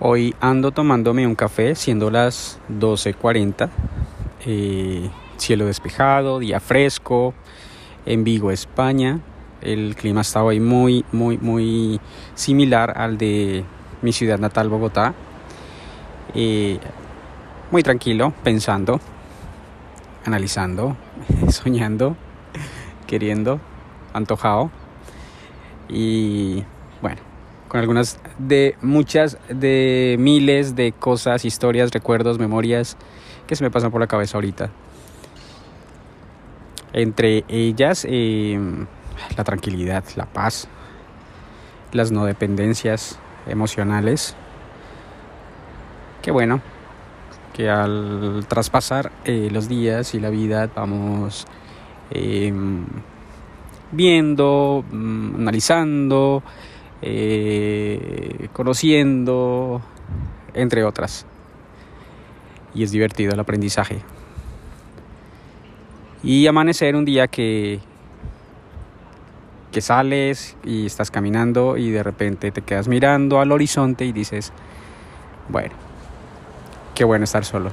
Hoy ando tomándome un café, siendo las 12.40. Eh, cielo despejado, día fresco, en Vigo, España. El clima está hoy muy, muy, muy similar al de mi ciudad natal, Bogotá. Eh, muy tranquilo, pensando, analizando, soñando, queriendo, antojado. Y bueno, con algunas de muchas de miles de cosas, historias, recuerdos, memorias que se me pasan por la cabeza ahorita. Entre ellas, em, la tranquilidad, la paz, las no dependencias emocionales. Que bueno, que al traspasar eh, los días y la vida vamos em, viendo, mm, analizando, eh, conociendo, entre otras. Y es divertido el aprendizaje. Y amanecer un día que, que sales y estás caminando y de repente te quedas mirando al horizonte y dices, bueno, qué bueno estar solo.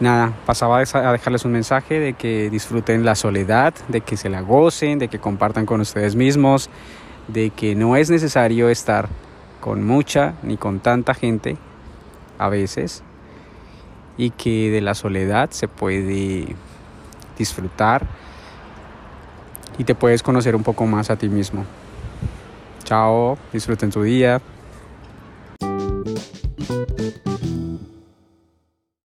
Nada, pasaba a dejarles un mensaje de que disfruten la soledad, de que se la gocen, de que compartan con ustedes mismos, de que no es necesario estar con mucha ni con tanta gente a veces y que de la soledad se puede disfrutar y te puedes conocer un poco más a ti mismo. Chao, disfruten su día.